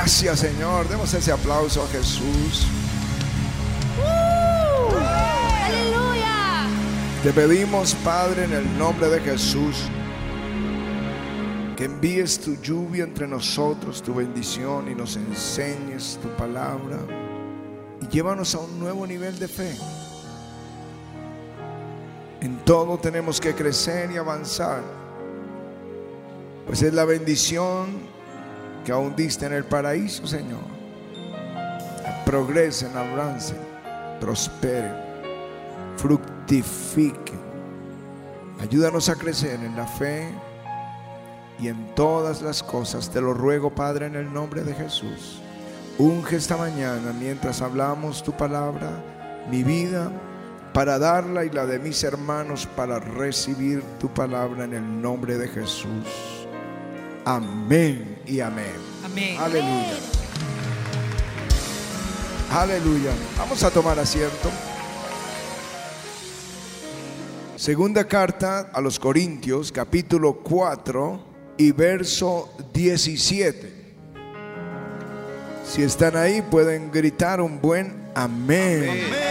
Gracias Señor. Demos ese aplauso a Jesús. ¡Aleluya! Te pedimos, Padre, en el nombre de Jesús, que envíes tu lluvia entre nosotros, tu bendición y nos enseñes tu palabra y llévanos a un nuevo nivel de fe. En todo tenemos que crecer y avanzar, pues es la bendición que aún diste en el paraíso, Señor. Progresen, avancen, prosperen, fructifiquen. Ayúdanos a crecer en la fe y en todas las cosas. Te lo ruego, Padre, en el nombre de Jesús. Unge esta mañana mientras hablamos tu palabra, mi vida, para darla y la de mis hermanos para recibir tu palabra en el nombre de Jesús. Amén y amén. Amén. Aleluya. Aleluya. Vamos a tomar asiento. Segunda carta a los Corintios, capítulo 4 y verso 17. Si están ahí, pueden gritar un buen amén. Amén.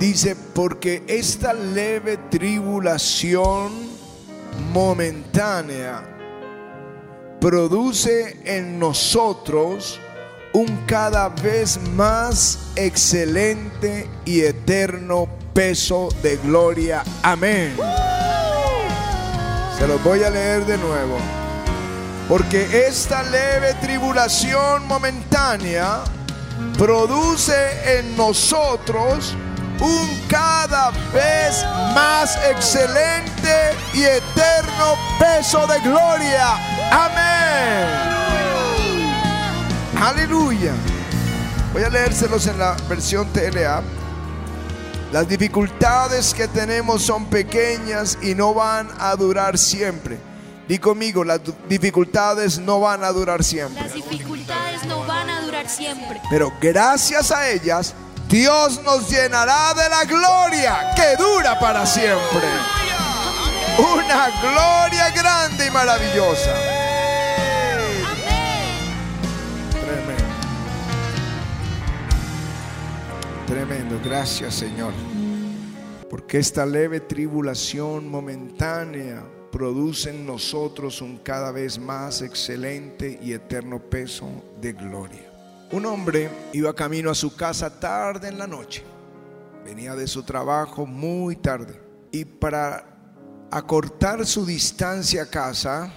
Dice, porque esta leve tribulación momentánea produce en nosotros un cada vez más excelente y eterno peso de gloria. Amén. Se los voy a leer de nuevo. Porque esta leve tribulación momentánea produce en nosotros un cada vez más excelente y eterno peso de gloria. Amén. Aleluya. Voy a leérselos en la versión TLA. Las dificultades que tenemos son pequeñas y no van a durar siempre. Di conmigo, las dificultades no van a durar siempre. Las dificultades no van a durar siempre. Pero gracias a ellas, Dios nos llenará de la gloria que dura para siempre. Una gloria grande y maravillosa. Tremendo. Tremendo. Gracias Señor. Porque esta leve tribulación momentánea produce en nosotros un cada vez más excelente y eterno peso de gloria. Un hombre iba camino a su casa tarde en la noche. Venía de su trabajo muy tarde. Y para acortar su distancia a casa,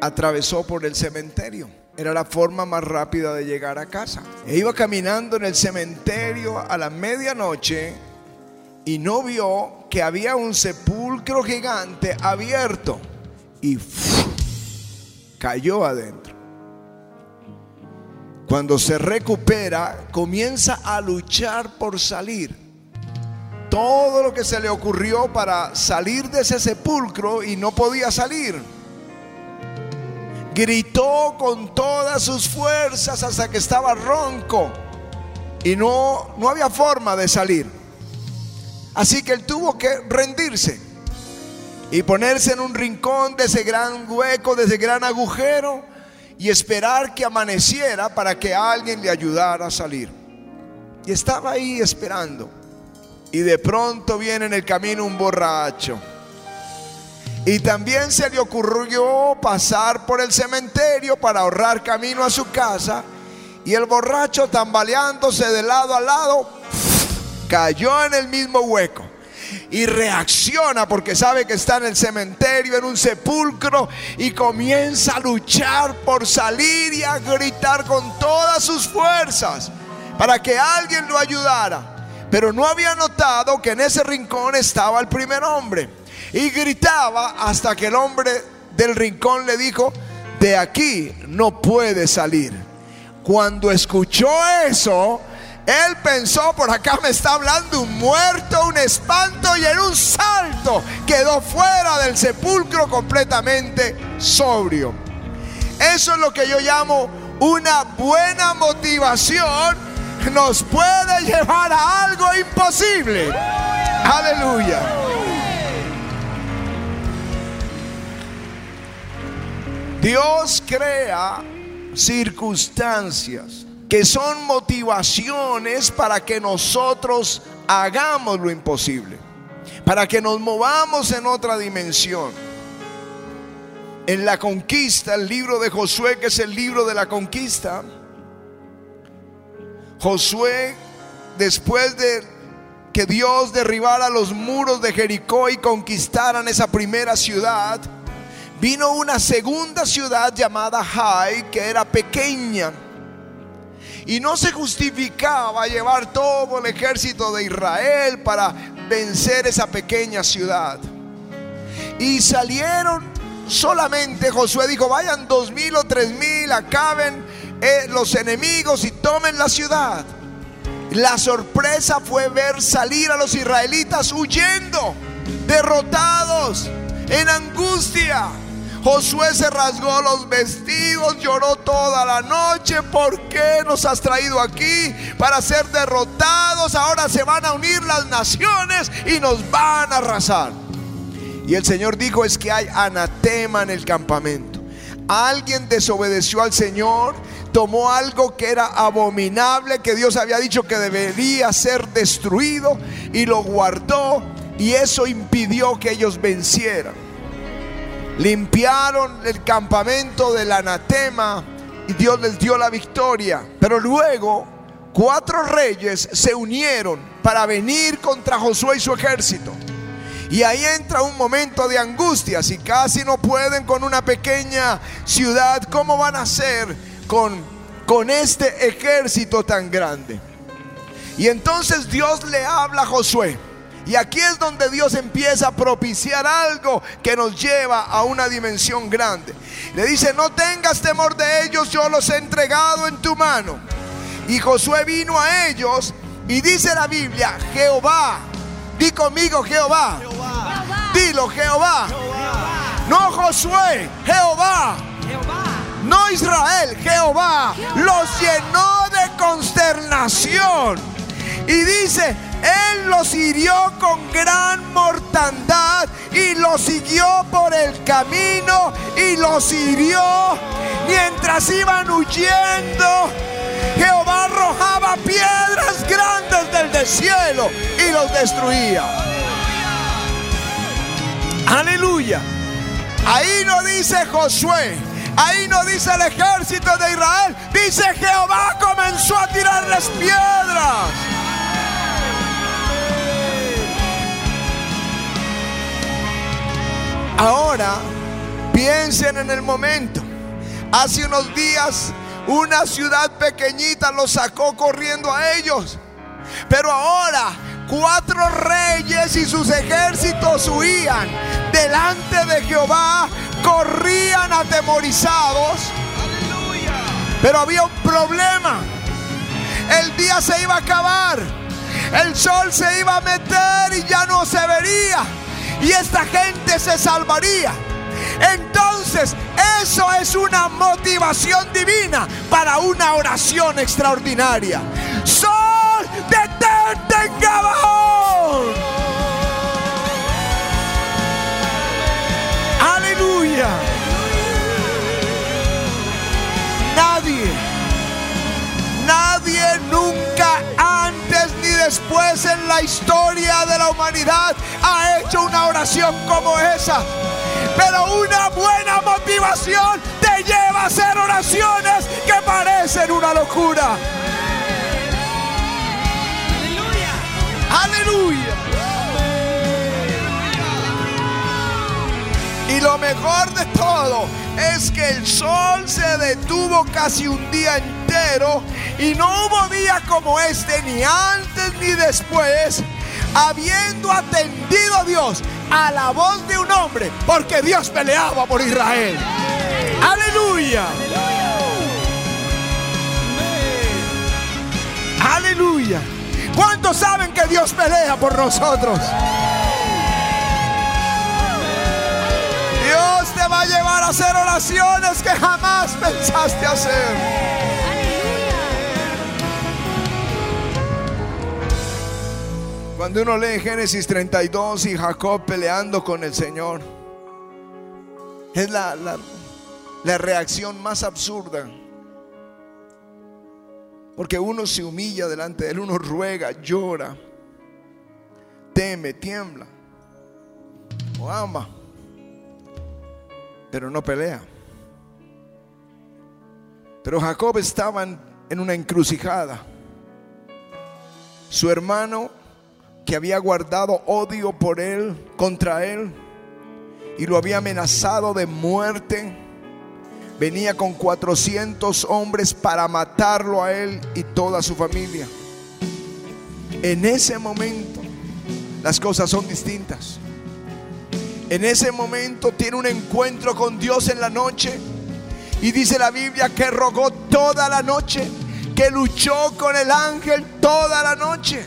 atravesó por el cementerio. Era la forma más rápida de llegar a casa. E iba caminando en el cementerio a la medianoche y no vio que había un sepulcro gigante abierto y cayó adentro. Cuando se recupera, comienza a luchar por salir. Todo lo que se le ocurrió para salir de ese sepulcro y no podía salir. Gritó con todas sus fuerzas hasta que estaba ronco y no, no había forma de salir. Así que él tuvo que rendirse y ponerse en un rincón de ese gran hueco, de ese gran agujero y esperar que amaneciera para que alguien le ayudara a salir. Y estaba ahí esperando. Y de pronto viene en el camino un borracho. Y también se le ocurrió pasar por el cementerio para ahorrar camino a su casa. Y el borracho tambaleándose de lado a lado, cayó en el mismo hueco. Y reacciona porque sabe que está en el cementerio, en un sepulcro, y comienza a luchar por salir y a gritar con todas sus fuerzas para que alguien lo ayudara. Pero no había notado que en ese rincón estaba el primer hombre. Y gritaba hasta que el hombre del rincón le dijo, de aquí no puede salir. Cuando escuchó eso, él pensó, por acá me está hablando un muerto, un espanto y en un salto quedó fuera del sepulcro completamente sobrio. Eso es lo que yo llamo una buena motivación. Nos puede llevar a algo imposible. Aleluya. Dios crea circunstancias que son motivaciones para que nosotros hagamos lo imposible, para que nos movamos en otra dimensión. En la conquista, el libro de Josué, que es el libro de la conquista, Josué, después de que Dios derribara los muros de Jericó y conquistaran esa primera ciudad, vino una segunda ciudad llamada Jai, que era pequeña. Y no se justificaba llevar todo el ejército de Israel para vencer esa pequeña ciudad. Y salieron solamente, Josué dijo, vayan dos mil o tres mil, acaben los enemigos y tomen la ciudad. La sorpresa fue ver salir a los israelitas huyendo, derrotados, en angustia. Josué se rasgó los vestidos, lloró toda la noche. ¿Por qué nos has traído aquí? Para ser derrotados. Ahora se van a unir las naciones y nos van a arrasar. Y el Señor dijo es que hay anatema en el campamento. Alguien desobedeció al Señor, tomó algo que era abominable, que Dios había dicho que debería ser destruido y lo guardó y eso impidió que ellos vencieran limpiaron el campamento del anatema y Dios les dio la victoria. Pero luego cuatro reyes se unieron para venir contra Josué y su ejército. Y ahí entra un momento de angustia. Si casi no pueden con una pequeña ciudad, ¿cómo van a hacer con, con este ejército tan grande? Y entonces Dios le habla a Josué. Y aquí es donde Dios empieza a propiciar algo que nos lleva a una dimensión grande. Le dice, no tengas temor de ellos, yo los he entregado en tu mano. Y Josué vino a ellos y dice la Biblia, Jehová, di conmigo Jehová. Dilo Jehová. No Josué, Jehová. No Israel, Jehová. Los llenó de consternación. Y dice, él los hirió con gran mortandad y los siguió por el camino y los hirió mientras iban huyendo. Jehová arrojaba piedras grandes del deshielo y los destruía. Aleluya. Ahí no dice Josué, ahí no dice el ejército de Israel, dice Jehová comenzó a tirarles piedras. Ahora piensen en el momento. Hace unos días una ciudad pequeñita los sacó corriendo a ellos. Pero ahora cuatro reyes y sus ejércitos huían delante de Jehová, corrían atemorizados. Pero había un problema. El día se iba a acabar. El sol se iba a meter y ya no se vería y esta gente se salvaría. Entonces, eso es una motivación divina para una oración extraordinaria. Sol, detente en Gabaón. Aleluya. Nadie, nadie nunca antes ni después en la historia de la humanidad ha hecho una oración como esa. Pero una buena motivación te lleva a hacer oraciones que parecen una locura. Aleluya. Y lo mejor de todo es que el sol se detuvo casi un día entero y no hubo día como este, ni antes ni después, habiendo atendido a Dios a la voz de un hombre, porque Dios peleaba por Israel. Aleluya. Aleluya. ¿Cuántos saben que Dios pelea por nosotros? Llevar a hacer oraciones que jamás pensaste hacer. Cuando uno lee Génesis 32 y Jacob peleando con el Señor, es la, la reacción más absurda. Porque uno se humilla delante de él, uno ruega, llora, teme, tiembla, o ama, pero no pelea. Pero Jacob estaba en una encrucijada. Su hermano, que había guardado odio por él, contra él, y lo había amenazado de muerte, venía con 400 hombres para matarlo a él y toda su familia. En ese momento las cosas son distintas. En ese momento tiene un encuentro con Dios en la noche y dice la Biblia que rogó toda la noche, que luchó con el ángel toda la noche.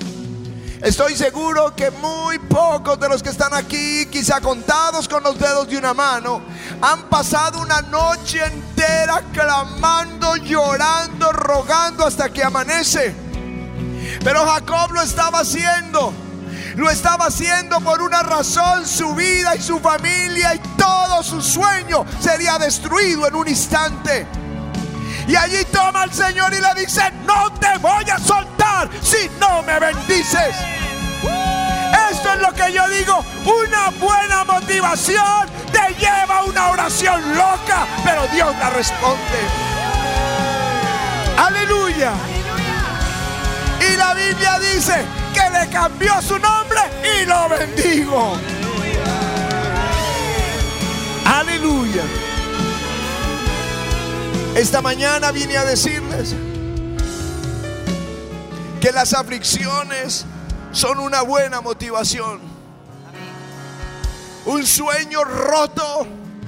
Estoy seguro que muy pocos de los que están aquí, quizá contados con los dedos de una mano, han pasado una noche entera clamando, llorando, rogando hasta que amanece. Pero Jacob lo estaba haciendo. Lo estaba haciendo por una razón, su vida y su familia y todo su sueño sería destruido en un instante. Y allí toma al Señor y le dice, no te voy a soltar si no me bendices. Esto es lo que yo digo, una buena motivación te lleva a una oración loca, pero Dios la responde. Aleluya. Y la Biblia dice que le cambió su nombre y lo bendigo. Aleluya. Esta mañana vine a decirles que las aflicciones son una buena motivación. Un sueño roto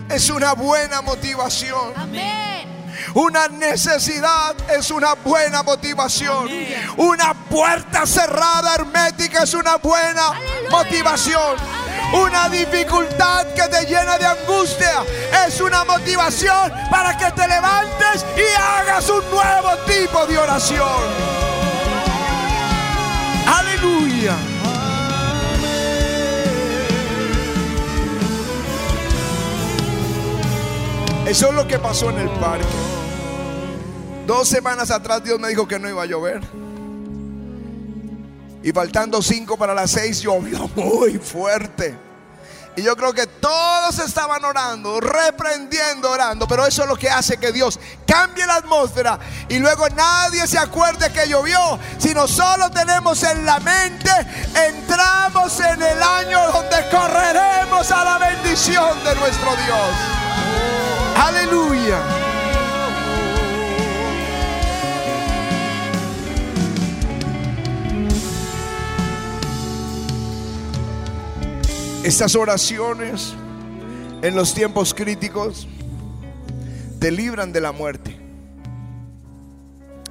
es una buena motivación. Amén. Una necesidad es una buena motivación. Una puerta cerrada hermética es una buena Aleluya. motivación. Una dificultad que te llena de angustia es una motivación para que te levantes y hagas un nuevo tipo de oración. Eso es lo que pasó en el parque. Dos semanas atrás Dios me dijo que no iba a llover. Y faltando cinco para las seis llovió muy fuerte. Y yo creo que todos estaban orando, reprendiendo, orando. Pero eso es lo que hace que Dios cambie la atmósfera. Y luego nadie se acuerde que llovió. Sino solo tenemos en la mente, entramos en el año donde correremos a la bendición de nuestro Dios. Aleluya. Estas oraciones en los tiempos críticos te libran de la muerte.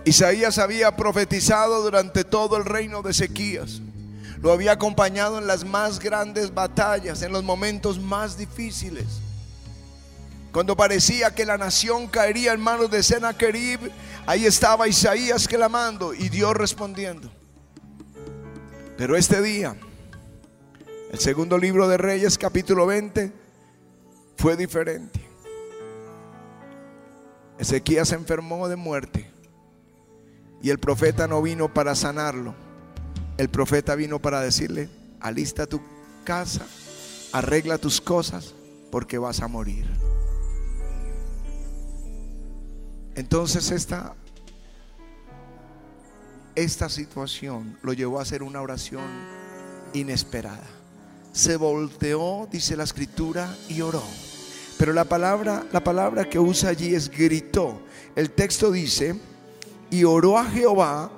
Isaías había profetizado durante todo el reino de Ezequías. Lo había acompañado en las más grandes batallas, en los momentos más difíciles. Cuando parecía que la nación caería en manos de Sennacherib, ahí estaba Isaías clamando y Dios respondiendo. Pero este día, el segundo libro de Reyes, capítulo 20, fue diferente. Ezequías se enfermó de muerte y el profeta no vino para sanarlo. El profeta vino para decirle, alista tu casa, arregla tus cosas, porque vas a morir. Entonces esta, esta situación lo llevó a hacer una oración inesperada. Se volteó, dice la escritura, y oró. Pero la palabra, la palabra que usa allí es gritó. El texto dice, y oró a Jehová,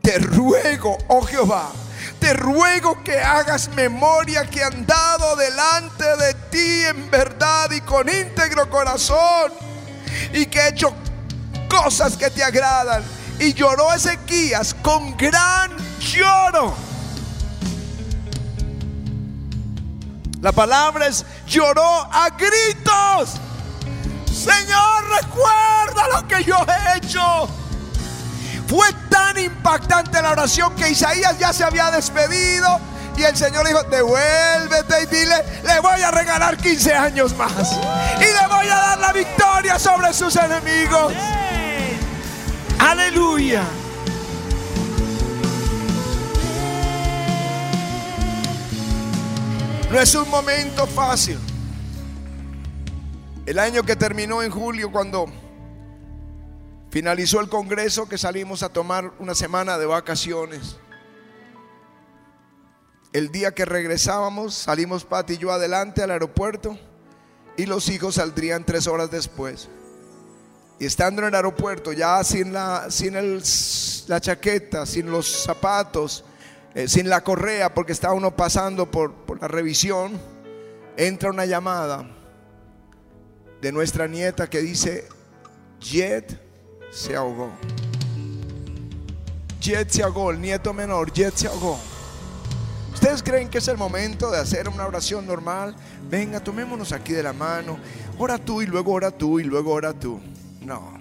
te ruego, oh Jehová, te ruego que hagas memoria que han dado delante de ti en verdad y con íntegro corazón y que he hecho cosas que te agradan. Y lloró Ezequías con gran lloro. La palabra es lloró a gritos. Señor, recuerda lo que yo he hecho. Fue tan impactante la oración que Isaías ya se había despedido. Y el Señor dijo, devuélvete y dile, le voy a regalar 15 años más. Y le voy a dar la victoria sobre sus enemigos. Aleluya. No es un momento fácil. El año que terminó en julio, cuando finalizó el Congreso, que salimos a tomar una semana de vacaciones. El día que regresábamos, salimos Pati y yo adelante al aeropuerto y los hijos saldrían tres horas después. Y estando en el aeropuerto, ya sin la, sin el, la chaqueta, sin los zapatos, eh, sin la correa, porque estaba uno pasando por, por la revisión, entra una llamada de nuestra nieta que dice, Jet se ahogó. Jet se ahogó, el nieto menor, Jet se ahogó. ¿Ustedes creen que es el momento de hacer una oración normal? Venga, tomémonos aquí de la mano. Ora tú y luego ora tú y luego ora tú. No.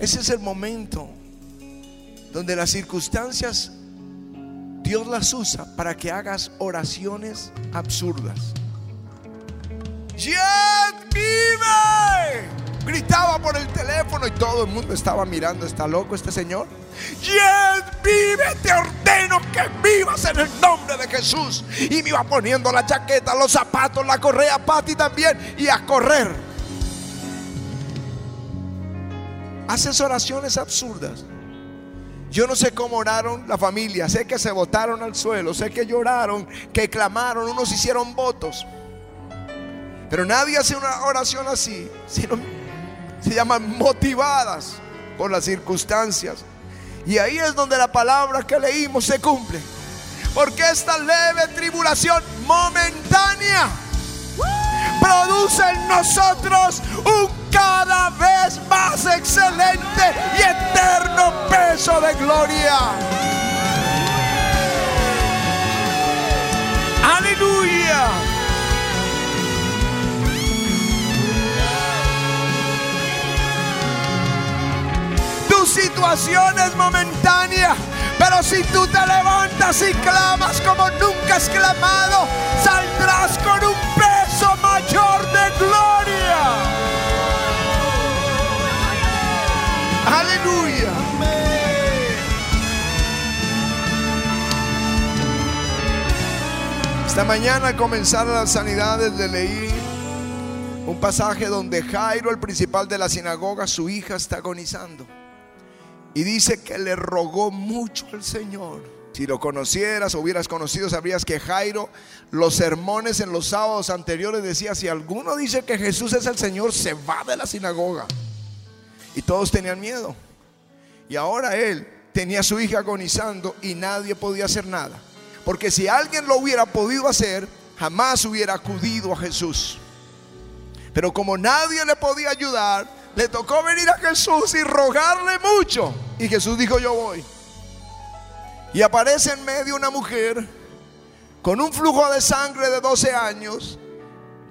Ese es el momento donde las circunstancias Dios las usa para que hagas oraciones absurdas. ¡Jet vive! Gritaba por el teléfono y todo el mundo estaba mirando. ¿Está loco este señor? ¡Jet vive! Te ordeno que vivas en el nombre de Jesús. Y me iba poniendo la chaqueta, los zapatos, la correa, Pati también. Y a correr. Haces oraciones absurdas. Yo no sé cómo oraron la familia, sé que se botaron al suelo, sé que lloraron, que clamaron, unos hicieron votos. Pero nadie hace una oración así, sino se llaman motivadas por las circunstancias. Y ahí es donde la palabra que leímos se cumple. Porque esta leve tribulación momentánea produce en nosotros un cada vez más excelente y eterno peso de gloria. Aleluya. Tu situación es momentánea. Pero si tú te levantas y clamas como nunca has clamado, saldrás con un peso mayor de gloria. Aleluya. Esta mañana al comenzar las sanidades le leí un pasaje donde Jairo, el principal de la sinagoga, su hija está agonizando. Y dice que le rogó mucho al Señor. Si lo conocieras o hubieras conocido, sabrías que Jairo, los sermones en los sábados anteriores decía, si alguno dice que Jesús es el Señor, se va de la sinagoga. Y todos tenían miedo. Y ahora él tenía a su hija agonizando y nadie podía hacer nada. Porque si alguien lo hubiera podido hacer, jamás hubiera acudido a Jesús. Pero como nadie le podía ayudar, le tocó venir a Jesús y rogarle mucho. Y Jesús dijo, yo voy. Y aparece en medio una mujer con un flujo de sangre de 12 años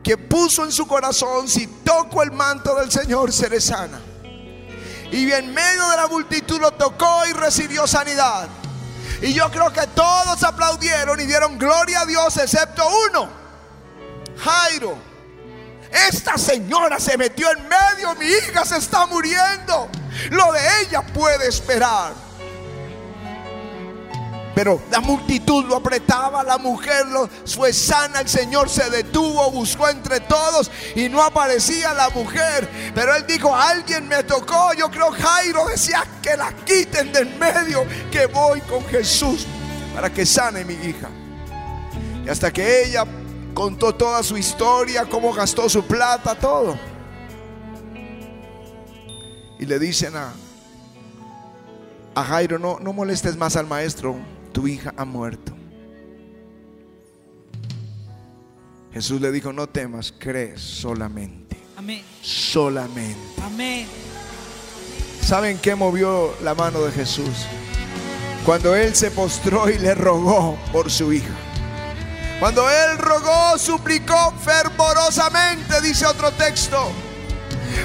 que puso en su corazón, si toco el manto del Señor, seré sana. Y en medio de la multitud lo tocó y recibió sanidad. Y yo creo que todos aplaudieron y dieron gloria a Dios, excepto uno, Jairo. Esta señora se metió en medio, mi hija se está muriendo. Lo de ella puede esperar. Pero la multitud lo apretaba, la mujer lo, fue sana, el Señor se detuvo, buscó entre todos y no aparecía la mujer. Pero él dijo, alguien me tocó. Yo creo Jairo decía que la quiten del medio, que voy con Jesús para que sane mi hija. Y hasta que ella contó toda su historia, cómo gastó su plata, todo. Y le dicen a, a Jairo, no, no molestes más al maestro, tu hija ha muerto. Jesús le dijo, no temas, crees solamente. Amén. Solamente. Amén. ¿Saben qué movió la mano de Jesús? Cuando él se postró y le rogó por su hija. Cuando él rogó, suplicó fervorosamente, dice otro texto.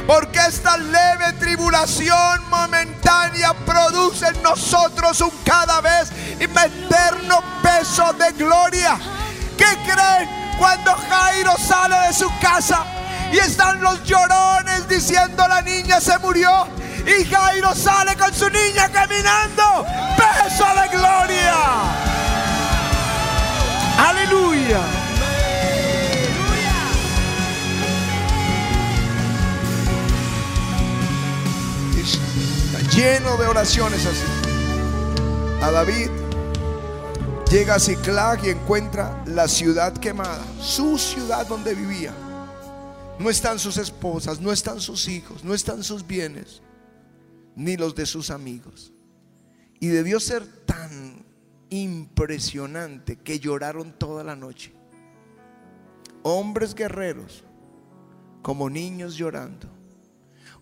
Porque esta leve tribulación momentánea produce en nosotros un cada vez eterno peso de gloria. ¿Qué ¿Qué creen cuando Jairo sale de su casa y están los llorones diciendo la niña se murió? Y Jairo sale con su niña caminando. A la gloria. Aleluya. Lleno de oraciones así. A David llega a Ciclag y encuentra la ciudad quemada, su ciudad donde vivía. No están sus esposas, no están sus hijos, no están sus bienes, ni los de sus amigos. Y debió ser tan impresionante que lloraron toda la noche. Hombres guerreros, como niños llorando.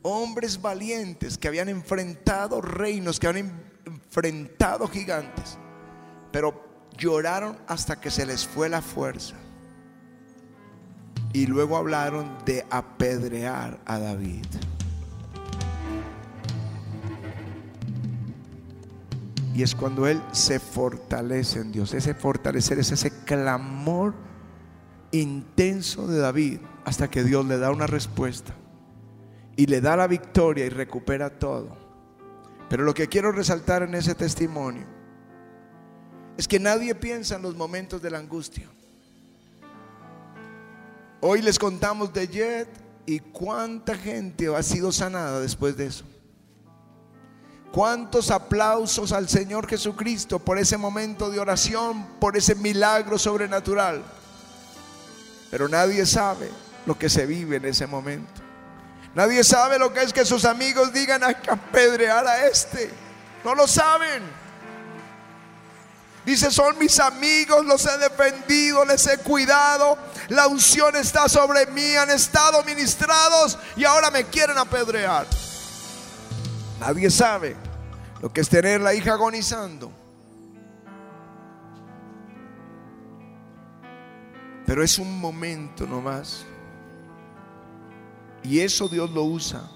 Hombres valientes que habían enfrentado reinos, que habían enfrentado gigantes. Pero lloraron hasta que se les fue la fuerza. Y luego hablaron de apedrear a David. Y es cuando Él se fortalece en Dios. Ese fortalecer es ese clamor intenso de David hasta que Dios le da una respuesta. Y le da la victoria y recupera todo. Pero lo que quiero resaltar en ese testimonio es que nadie piensa en los momentos de la angustia. Hoy les contamos de Jet y cuánta gente ha sido sanada después de eso. Cuántos aplausos al Señor Jesucristo por ese momento de oración, por ese milagro sobrenatural. Pero nadie sabe lo que se vive en ese momento. Nadie sabe lo que es que sus amigos digan que apedrear a este. No lo saben. Dice, son mis amigos, los he defendido, les he cuidado. La unción está sobre mí, han estado ministrados y ahora me quieren apedrear. Nadie sabe lo que es tener la hija agonizando. Pero es un momento nomás. Y eso Dios lo usa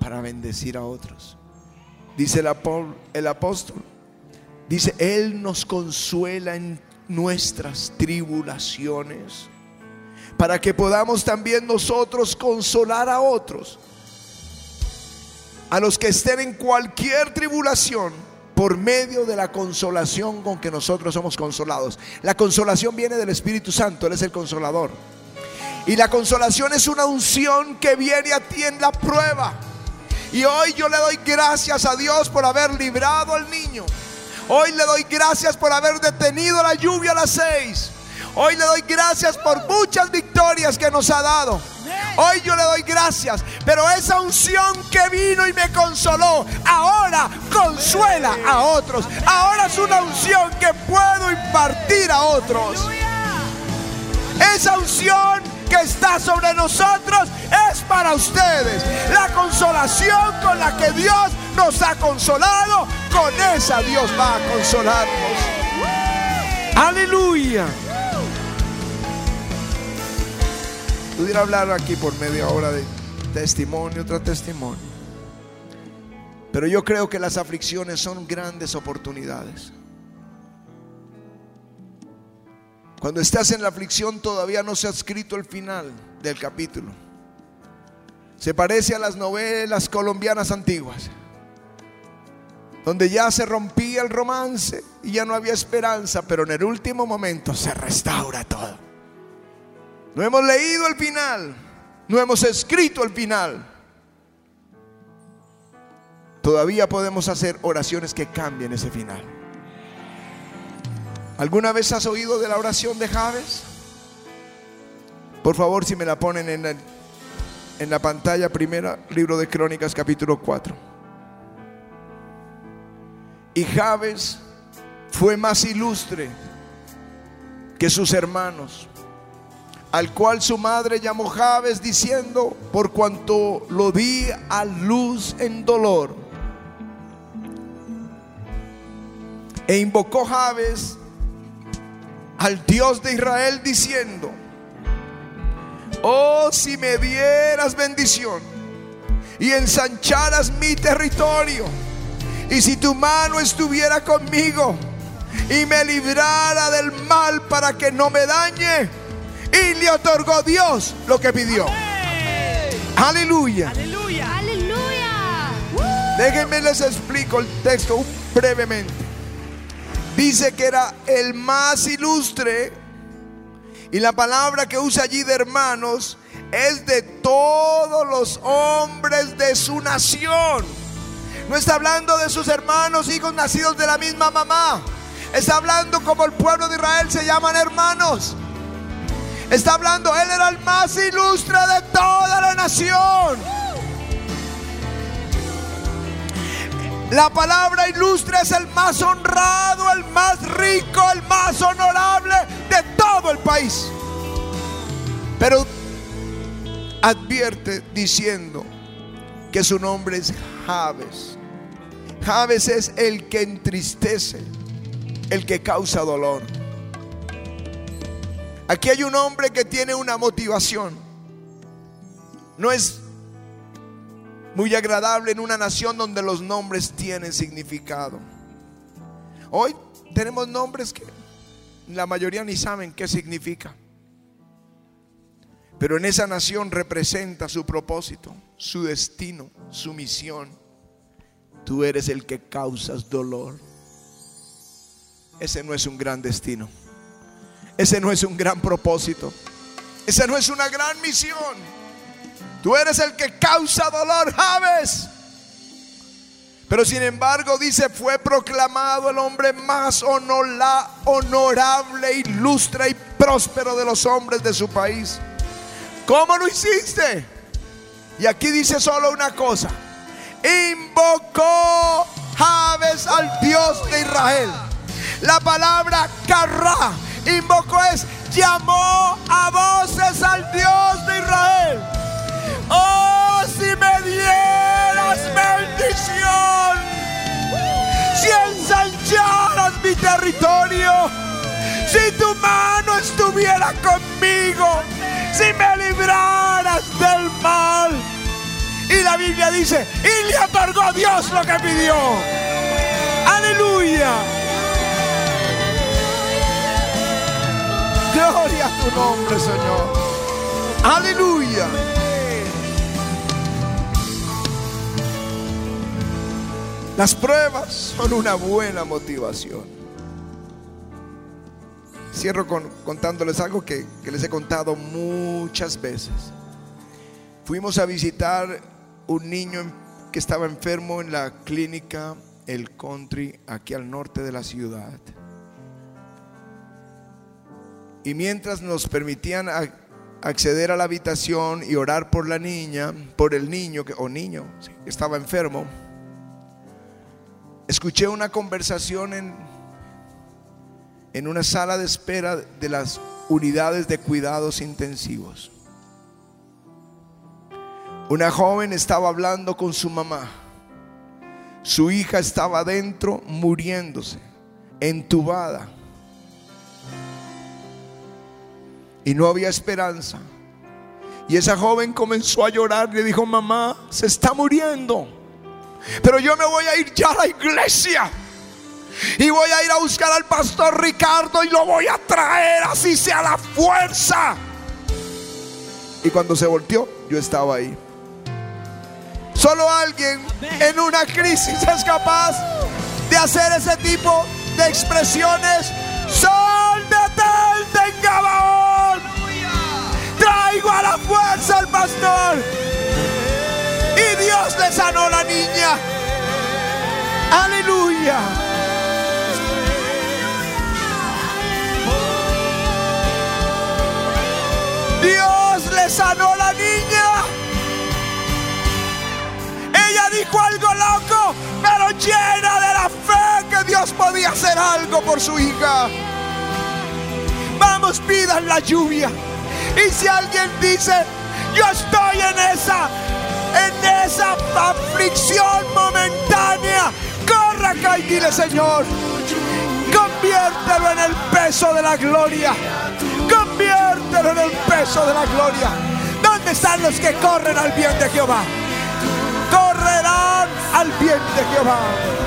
para bendecir a otros. Dice el, apóstol, dice, Él nos consuela en nuestras tribulaciones, para que podamos también nosotros consolar a otros, a los que estén en cualquier tribulación, por medio de la consolación con que nosotros somos consolados. La consolación viene del Espíritu Santo, Él es el consolador. Y la consolación es una unción que viene a ti en la prueba. Y hoy yo le doy gracias a Dios por haber librado al niño. Hoy le doy gracias por haber detenido la lluvia a las seis. Hoy le doy gracias por muchas victorias que nos ha dado. Hoy yo le doy gracias, pero esa unción que vino y me consoló, ahora consuela a otros. Ahora es una unción que puedo impartir a otros. Esa unción que está sobre nosotros es para ustedes. La consolación con la que Dios nos ha consolado, con esa Dios va a consolarnos. Aleluya. Pudiera hablar aquí por media hora de testimonio tras testimonio. Pero yo creo que las aflicciones son grandes oportunidades. Cuando estás en la aflicción todavía no se ha escrito el final del capítulo. Se parece a las novelas colombianas antiguas, donde ya se rompía el romance y ya no había esperanza, pero en el último momento se restaura todo. No hemos leído el final, no hemos escrito el final. Todavía podemos hacer oraciones que cambien ese final. ¿Alguna vez has oído de la oración de Javes? Por favor, si me la ponen en la, en la pantalla, primera libro de Crónicas, capítulo 4. Y Javes fue más ilustre que sus hermanos al cual su madre llamó Jabes diciendo, por cuanto lo di a luz en dolor. E invocó Jabes al Dios de Israel diciendo, oh si me dieras bendición y ensancharas mi territorio, y si tu mano estuviera conmigo, y me librara del mal para que no me dañe. Y le otorgó Dios lo que pidió. Aleluya. Aleluya. Déjenme les explico el texto brevemente. Dice que era el más ilustre y la palabra que usa allí de hermanos es de todos los hombres de su nación. No está hablando de sus hermanos, hijos nacidos de la misma mamá. Está hablando como el pueblo de Israel se llaman hermanos. Está hablando, él era el más ilustre de toda la nación. La palabra ilustre es el más honrado, el más rico, el más honorable de todo el país. Pero advierte diciendo que su nombre es Javes. Javes es el que entristece, el que causa dolor. Aquí hay un hombre que tiene una motivación. No es muy agradable en una nación donde los nombres tienen significado. Hoy tenemos nombres que la mayoría ni saben qué significa. Pero en esa nación representa su propósito, su destino, su misión. Tú eres el que causas dolor. Ese no es un gran destino. Ese no es un gran propósito. Esa no es una gran misión. Tú eres el que causa dolor, Javes. Pero sin embargo dice, fue proclamado el hombre más honorable, ilustre y próspero de los hombres de su país. ¿Cómo lo hiciste? Y aquí dice solo una cosa. Invocó Javes al Dios de Israel. La palabra carra, invocó es, llamó a voces al Dios de Israel. Oh, si me dieras bendición, si ensancharas mi territorio, si tu mano estuviera conmigo, si me libraras del mal. Y la Biblia dice, y le otorgó Dios lo que pidió. Aleluya. Gloria a tu nombre, Señor. Aleluya. Las pruebas son una buena motivación. Cierro con, contándoles algo que, que les he contado muchas veces. Fuimos a visitar un niño que estaba enfermo en la clínica El Country, aquí al norte de la ciudad. Y mientras nos permitían acceder a la habitación y orar por la niña, por el niño o niño que estaba enfermo, escuché una conversación en, en una sala de espera de las unidades de cuidados intensivos. Una joven estaba hablando con su mamá. Su hija estaba adentro muriéndose, entubada. Y no había esperanza. Y esa joven comenzó a llorar. Le dijo, mamá, se está muriendo. Pero yo me voy a ir ya a la iglesia. Y voy a ir a buscar al pastor Ricardo y lo voy a traer así sea la fuerza. Y cuando se volteó, yo estaba ahí. Solo alguien en una crisis es capaz de hacer ese tipo de expresiones. Sol detente en. Traigo a la fuerza al pastor. Y Dios le sanó la niña. Aleluya. Dios le sanó la niña. Ella dijo algo loco, pero llena de la fe que Dios podía hacer algo por su hija. Vamos, pidan la lluvia. Y si alguien dice, yo estoy en esa, en esa aflicción momentánea, corra y dile, Señor, conviértelo en el peso de la gloria. Conviértelo en el peso de la gloria. ¿Dónde están los que corren al bien de Jehová? Correrán al bien de Jehová.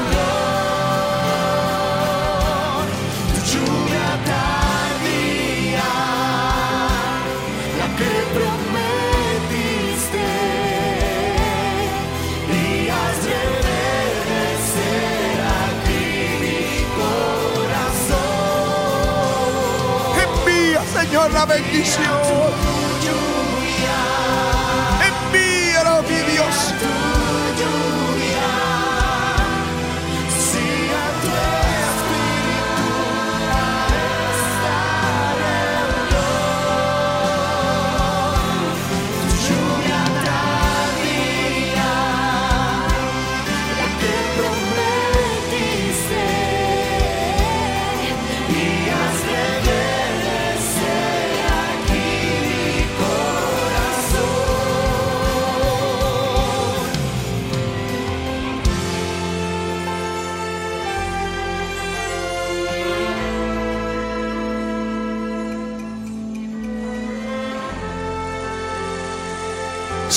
Señor, la bendición.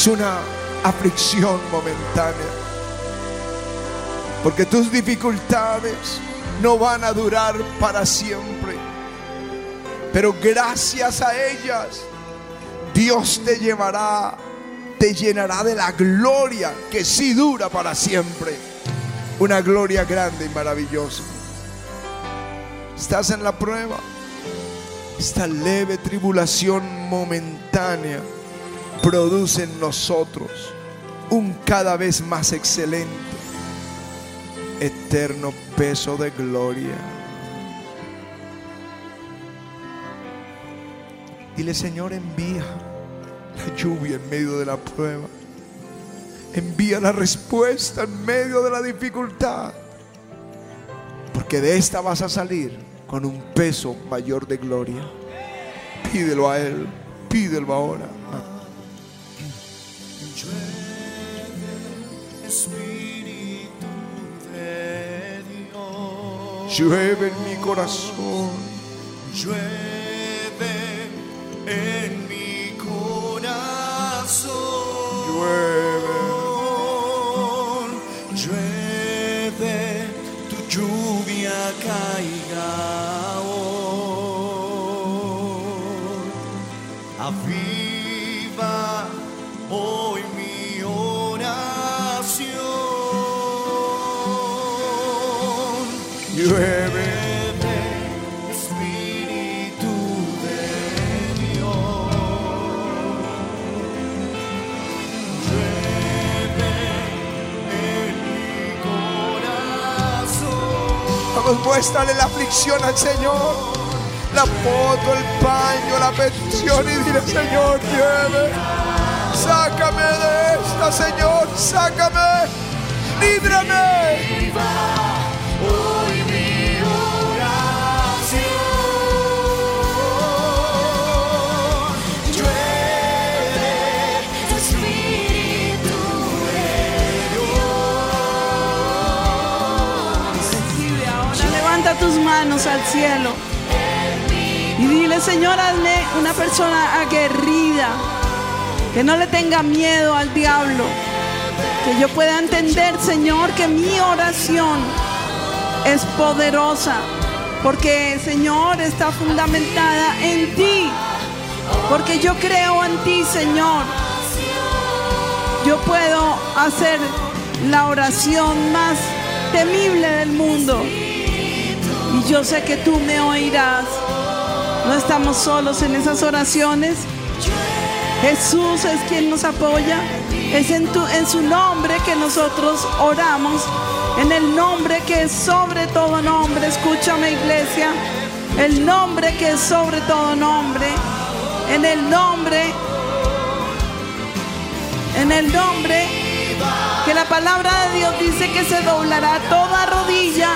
Es una aflicción momentánea. Porque tus dificultades no van a durar para siempre. Pero gracias a ellas, Dios te llevará, te llenará de la gloria que sí dura para siempre. Una gloria grande y maravillosa. Estás en la prueba. Esta leve tribulación momentánea produce en nosotros un cada vez más excelente, eterno peso de gloria. Dile, Señor, envía la lluvia en medio de la prueba. Envía la respuesta en medio de la dificultad. Porque de esta vas a salir con un peso mayor de gloria. Pídelo a Él, pídelo ahora. Espíritu de Dios, Llueve en mi corazón. llueve en mi corazón. Llueve. Muéstrale la aflicción al Señor. La foto, el paño, la petición y dile, Señor, llueve. Sácame de esta, Señor, sácame. Líbrame. Manos al cielo. Y dile, Señor, hazme una persona aguerrida. Que no le tenga miedo al diablo. Que yo pueda entender, Señor, que mi oración es poderosa. Porque, Señor, está fundamentada en ti. Porque yo creo en ti, Señor. Yo puedo hacer la oración más temible del mundo. Y yo sé que tú me oirás. No estamos solos en esas oraciones. Jesús es quien nos apoya. Es en, su nombre que nosotros oramos. En el nombre que es sobre todo nombre. Escúchame iglesia. El nombre que es sobre todo nombre. En el nombre. En el nombre que la palabra de Dios dice que se doblará toda rodilla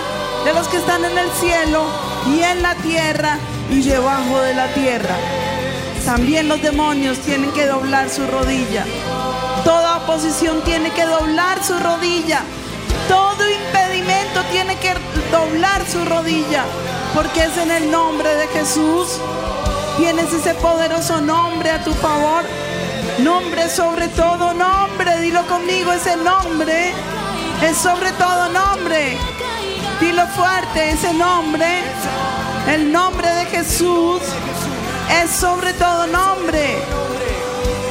de los que están en el cielo y en la tierra y debajo de la tierra. También los demonios tienen que doblar su rodilla. Toda oposición tiene que doblar su rodilla. Todo impedimento tiene que doblar su rodilla. Porque es en el nombre de Jesús. Tienes ese poderoso nombre a tu favor. Nombre sobre todo nombre. Dilo conmigo, ese nombre es sobre todo nombre. Dilo fuerte, ese nombre. El nombre de Jesús es sobre todo nombre.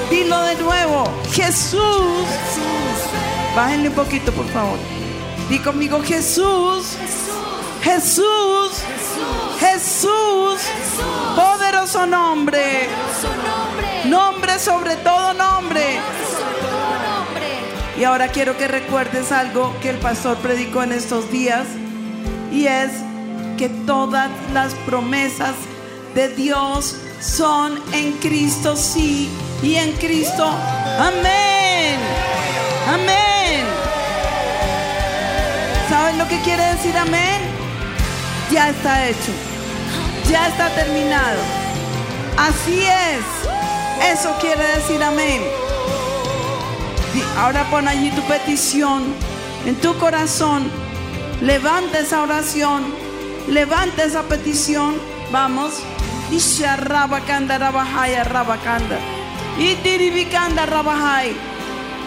Dilo de nuevo, Jesús. Bájenle un poquito, por favor. Di conmigo, Jesús. Jesús. Jesús. Poderoso nombre. Nombre. Sobre todo nombre. Y ahora quiero que recuerdes algo que el pastor predicó en estos días. Y es que todas las promesas de Dios son en Cristo sí y en Cristo amén. Amén. ¿Saben lo que quiere decir amén? Ya está hecho. Ya está terminado. Así es. Eso quiere decir amén. Ahora pon allí tu petición en tu corazón. Levanta esa oración. Levanta esa petición. Vamos. Y sharrabakanda rabahaya rabakanda. Y tiribikanda rabahai.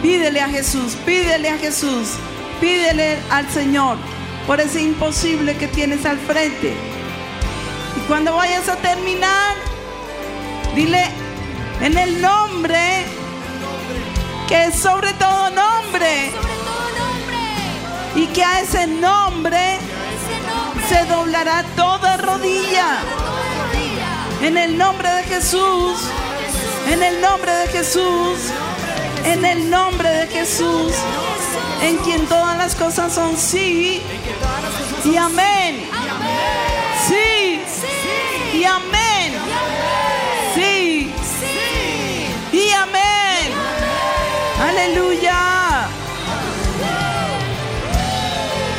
Pídele a Jesús, pídele a Jesús, pídele al Señor por ese imposible que tienes al frente. Y cuando vayas a terminar, dile en el nombre que sobre todo nombre. Y que a ese nombre se doblará. Toda rodilla. En el nombre de Jesús, en el nombre de Jesús, en el nombre de Jesús, en quien todas las cosas son sí y amén. Sí y amén.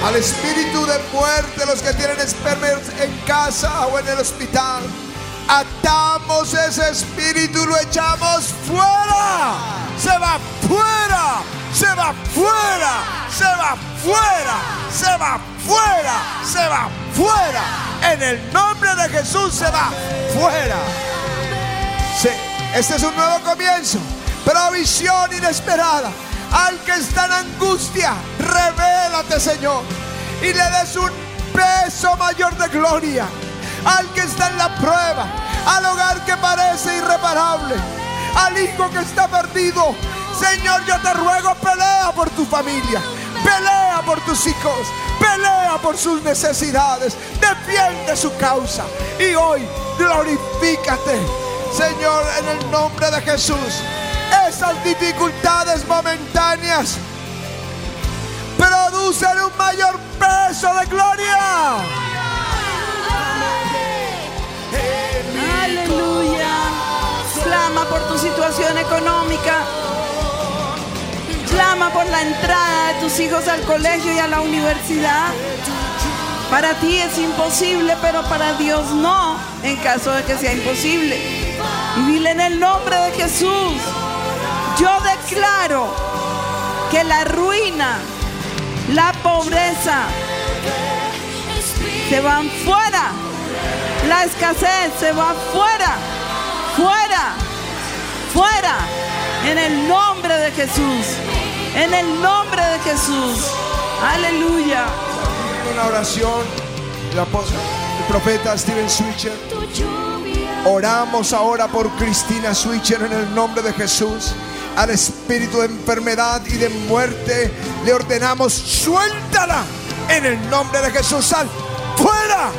Al espíritu de muerte, los que tienen enfermos en casa o en el hospital, atamos ese espíritu lo echamos fuera. Se va fuera, se va fuera, se va fuera, se va fuera, se va fuera. En el nombre de Jesús se va fuera. Sí, este es un nuevo comienzo. Provisión inesperada. Al que está en angustia, revélate, Señor. Y le des un peso mayor de gloria. Al que está en la prueba, al hogar que parece irreparable, al hijo que está perdido. Señor, yo te ruego, pelea por tu familia. Pelea por tus hijos. Pelea por sus necesidades. Defiende su causa. Y hoy glorifícate. Señor, en el nombre de Jesús, esas dificultades momentáneas producen un mayor peso de gloria. Aleluya. Clama por tu situación económica. Clama por la entrada de tus hijos al colegio y a la universidad. Para ti es imposible, pero para Dios no, en caso de que sea imposible. Y dile en el nombre de Jesús, yo declaro que la ruina, la pobreza, se van fuera. La escasez se va fuera, fuera, fuera. En el nombre de Jesús. En el nombre de Jesús. Aleluya. Una oración del apóstol, el profeta Steven Switcher. Oramos ahora por Cristina Switcher en el nombre de Jesús. Al espíritu de enfermedad y de muerte le ordenamos, suéltala en el nombre de Jesús. Sal fuera,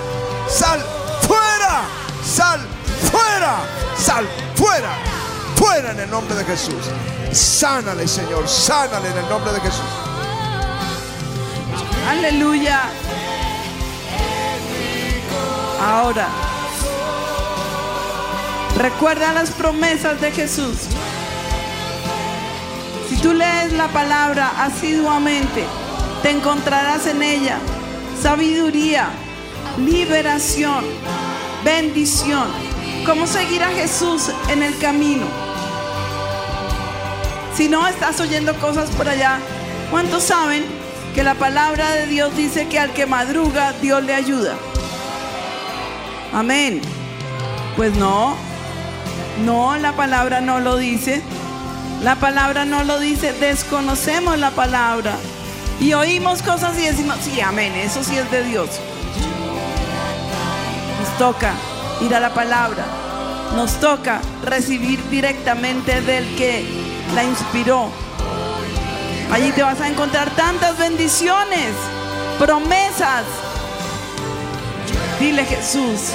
sal fuera, sal fuera, sal fuera, fuera en el nombre de Jesús. Sánale, Señor, sánale en el nombre de Jesús. Aleluya. Ahora, recuerda las promesas de Jesús. Si tú lees la palabra asiduamente, te encontrarás en ella sabiduría, liberación, bendición. ¿Cómo seguir a Jesús en el camino? Si no estás oyendo cosas por allá, ¿cuántos saben que la palabra de Dios dice que al que madruga, Dios le ayuda? Amén. Pues no, no, la palabra no lo dice. La palabra no lo dice, desconocemos la palabra. Y oímos cosas y decimos, sí, amén, eso sí es de Dios. Nos toca ir a la palabra. Nos toca recibir directamente del que la inspiró. Allí te vas a encontrar tantas bendiciones, promesas. Dile Jesús,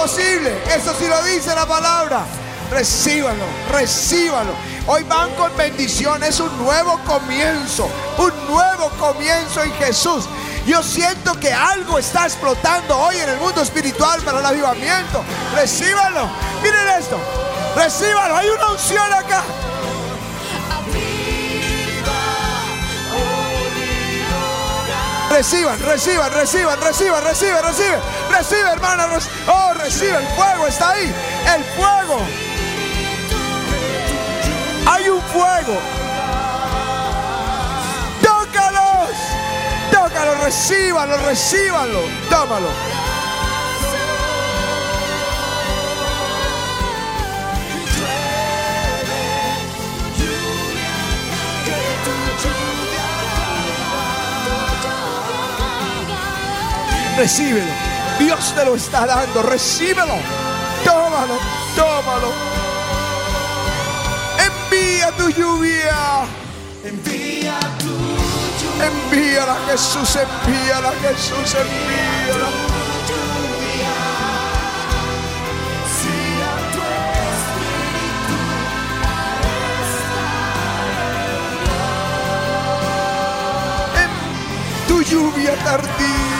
posible. Eso sí lo dice la palabra. Recíbalo, recíbalo. Hoy van con bendición. Es un nuevo comienzo. Un nuevo comienzo en Jesús. Yo siento que algo está explotando hoy en el mundo espiritual para el avivamiento. Recíbalo. Miren esto. Recíbalo. Hay una unción acá. Reciban, reciban, reciban, reciban, reciban, reciben. Recibe, hermana. Oh, recibe. El fuego está ahí. El fuego. Hay un fuego. Tócalos. Tócalos, recíbanlo, recíbanlo. Tómalo. Recíbelo. Dios te lo está dando. Recíbelo. Tómalo. Tómalo. Envía tu lluvia. Envía tu Envíala Jesús. Envíala Jesús. Envíala. lluvia. Si a tu espíritu En tu lluvia tardía.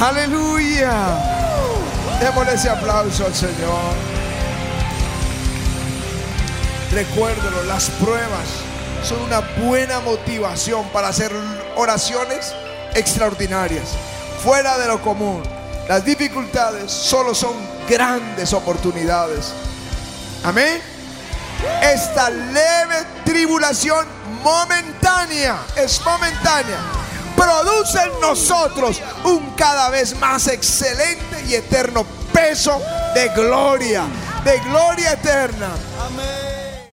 Aleluya. Démosle ese aplauso al Señor. Recuérdelo, las pruebas son una buena motivación para hacer oraciones extraordinarias, fuera de lo común. Las dificultades solo son grandes oportunidades. Amén. Esta leve tribulación momentánea, es momentánea, produce en nosotros un cada vez más excelente y eterno peso de gloria, de gloria eterna. Amén.